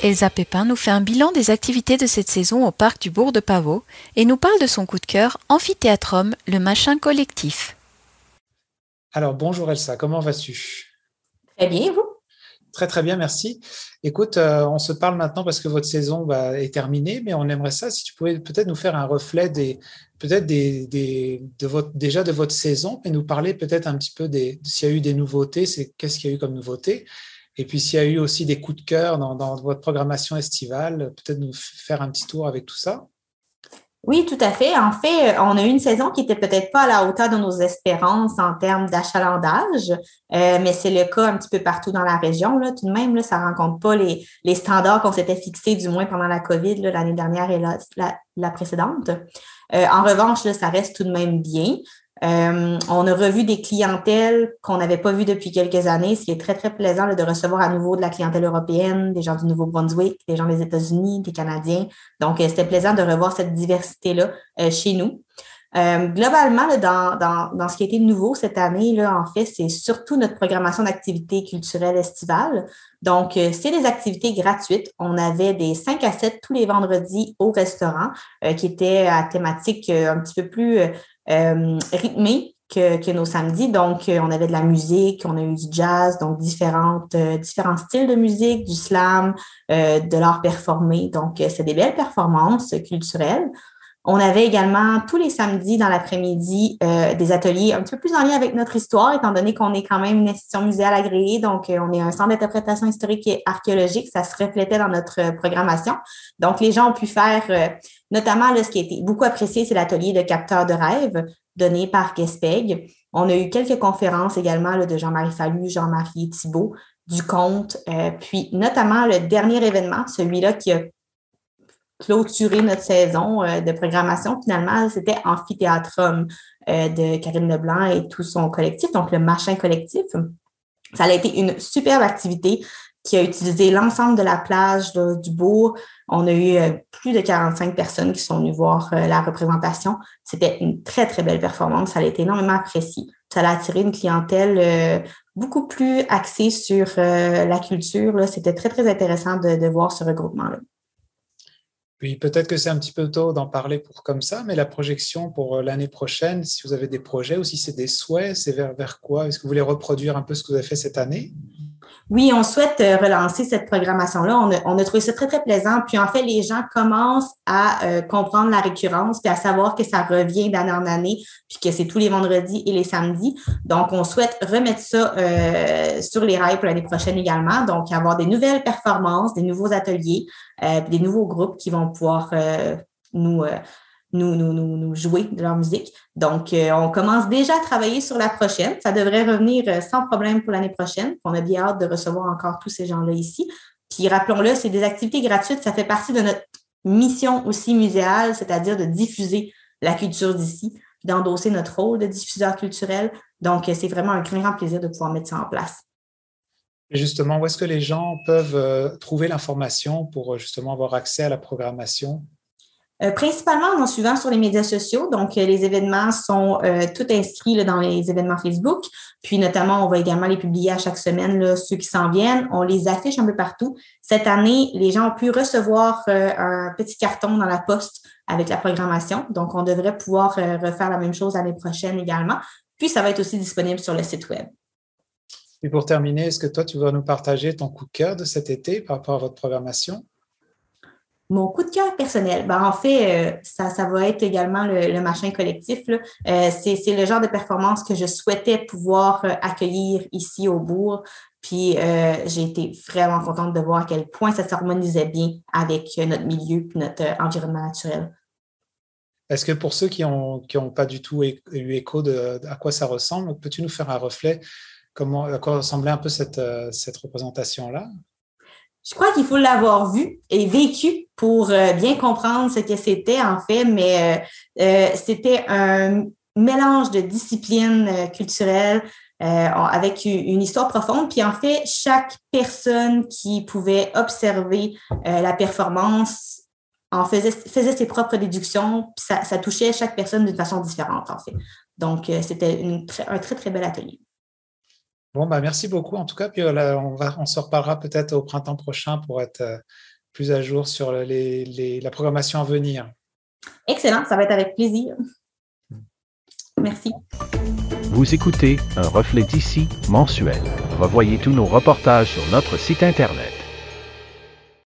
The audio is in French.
Elsa Pépin nous fait un bilan des activités de cette saison au parc du Bourg de Pavot et nous parle de son coup de cœur Amphithéâtrum, le machin collectif. Alors bonjour Elsa, comment vas-tu? Très bien, vous? Très très bien, merci. Écoute, euh, on se parle maintenant parce que votre saison bah, est terminée, mais on aimerait ça si tu pouvais peut-être nous faire un reflet des peut-être des, de votre déjà de votre saison, et nous parler peut-être un petit peu des s'il y a eu des nouveautés, c'est qu'est-ce qu'il y a eu comme nouveauté, et puis s'il y a eu aussi des coups de cœur dans, votre programmation estivale, peut-être nous faire un petit tour avec tout ça? Oui, tout à fait. En fait, on a eu une saison qui était peut-être pas à la hauteur de nos espérances en termes d'achalandage, euh, mais c'est le cas un petit peu partout dans la région. Tout de même, ça ne rencontre pas les, standards qu'on s'était fixés, du moins pendant la COVID l'année dernière et la, précédente. Euh, en revanche, ça reste tout de même bien. Euh, on a revu des clientèles qu'on n'avait pas vues depuis quelques années, ce qui est très, très plaisant de recevoir à nouveau de la clientèle européenne, des gens du Nouveau-Brunswick, des gens des États-Unis, des Canadiens. Donc, euh, c'était plaisant de revoir cette diversité-là euh, chez nous. Globalement, dans, dans, ce qui a été nouveau cette année, là, en fait, c'est surtout notre programmation d'activités culturelles estivales. Donc, c'est des activités gratuites. On avait des 5 à 7 tous les vendredis au restaurant qui étaient à thématique un petit peu plus euh, rythmé que, nos samedis. Donc, euh, on avait de la musique, on a eu du jazz, donc différentes, euh, différents styles de musique, du slam, de l'art performé. Donc, c'est des belles performances culturelles. On avait également tous les samedis dans l'après-midi des ateliers un petit peu plus en lien avec notre histoire, étant donné qu'on est quand même une institution muséale agréée, donc on est un centre d'interprétation historique et archéologique, ça se reflétait dans notre programmation. Donc les gens ont pu faire Notamment, là, ce qui a été beaucoup apprécié, c'est l'atelier de capteurs de rêve donné par Gespeg. On a eu quelques conférences également là, de Jean-Marie Fallu, Jean-Marie Thibault, du euh, puis notamment le dernier événement, celui-là qui a clôturé notre saison euh, de programmation, finalement, c'était Amphithéâtrum euh, de Karine Leblanc et tout son collectif, donc le Machin Collectif. Ça a été une superbe activité qui a utilisé l'ensemble de la plage du bourg. On a eu euh, plus de 45 personnes qui sont venues voir la représentation. C'était une très, très belle performance. Ça a été énormément apprécié. Ça a attiré une clientèle beaucoup plus axée sur la culture. C'était très, très intéressant de, voir ce regroupement-là. Puis peut-être que c'est un petit peu tôt d'en parler pour comme ça, mais la projection pour l'année prochaine, si vous avez des projets ou si c'est des souhaits, c'est vers, vers quoi? Est-ce que vous voulez reproduire un peu ce que vous avez fait cette année? Oui, on souhaite euh, relancer cette programmation-là. On a, on a, trouvé ça très, très plaisant. Puis en fait, les gens commencent à euh, comprendre la récurrence, puis à savoir que ça revient d'année en année, puis que c'est tous les vendredis et les samedis. Donc, on souhaite remettre ça euh, sur les rails pour l'année prochaine également. Donc, avoir des nouvelles performances, des nouveaux ateliers, des nouveaux groupes qui vont pouvoir nous nous, nous, nous, jouer de leur musique. Donc, euh, on commence déjà à travailler sur la prochaine. Ça devrait revenir euh, sans problème pour l'année prochaine. On a bien hâte de recevoir encore tous ces gens-là ici. Puis, rappelons-le, c'est des activités gratuites. Ça fait partie de notre mission aussi muséale, c'est-à-dire de diffuser la culture d'ici, d'endosser notre rôle de diffuseur culturel. Donc, euh, c'est vraiment un grand plaisir de pouvoir mettre ça en place. Justement, où est-ce que les gens peuvent trouver l'information pour justement avoir accès à la programmation? Euh, principalement en suivant sur les médias sociaux. Donc, euh, les événements sont euh, tout inscrits dans les événements Facebook. Puis, notamment, on va également les publier à chaque semaine, ceux qui s'en viennent. On les affiche un peu partout. Cette année, les gens ont pu recevoir un petit carton dans la poste avec la programmation. Donc, on devrait pouvoir refaire la même chose l'année prochaine également. Puis, ça va être aussi disponible sur le site Web. Et pour terminer, est-ce que toi, tu vas nous partager ton coup de cœur de cet été par rapport à votre programmation? Mon coup de cœur personnel, ben en fait, euh, ça, va être également le, machin collectif. Euh, c'est le genre de performance que je souhaitais pouvoir euh, accueillir ici au bourg. Puis j'ai été vraiment contente de voir à quel point ça s'harmonisait bien avec notre milieu et notre environnement naturel. Est-ce que pour ceux qui n'ont ont pas du tout eu écho de, à quoi ça ressemble, peux-tu nous faire un reflet? Comment, à quoi ressemblait un peu cette représentation-là? Je crois qu'il faut l'avoir vu et vécu pour euh, bien comprendre ce que c'était en fait, mais euh, euh, c'était un mélange de disciplines culturelles avec une histoire profonde. Puis en fait, chaque personne qui pouvait observer la performance en faisait, faisait ses propres déductions, puis ça, ça touchait chaque personne d'une façon différente en fait. Donc, c'était un très, très bel atelier. Bon, bah, merci beaucoup en tout cas. Puis on, va, on se reparlera peut-être au printemps prochain pour être plus à jour sur les, la programmation à venir. Excellent, ça va être avec plaisir. Merci. Vous écoutez un reflet d'ici mensuel. Revoyez tous nos reportages sur notre site Internet.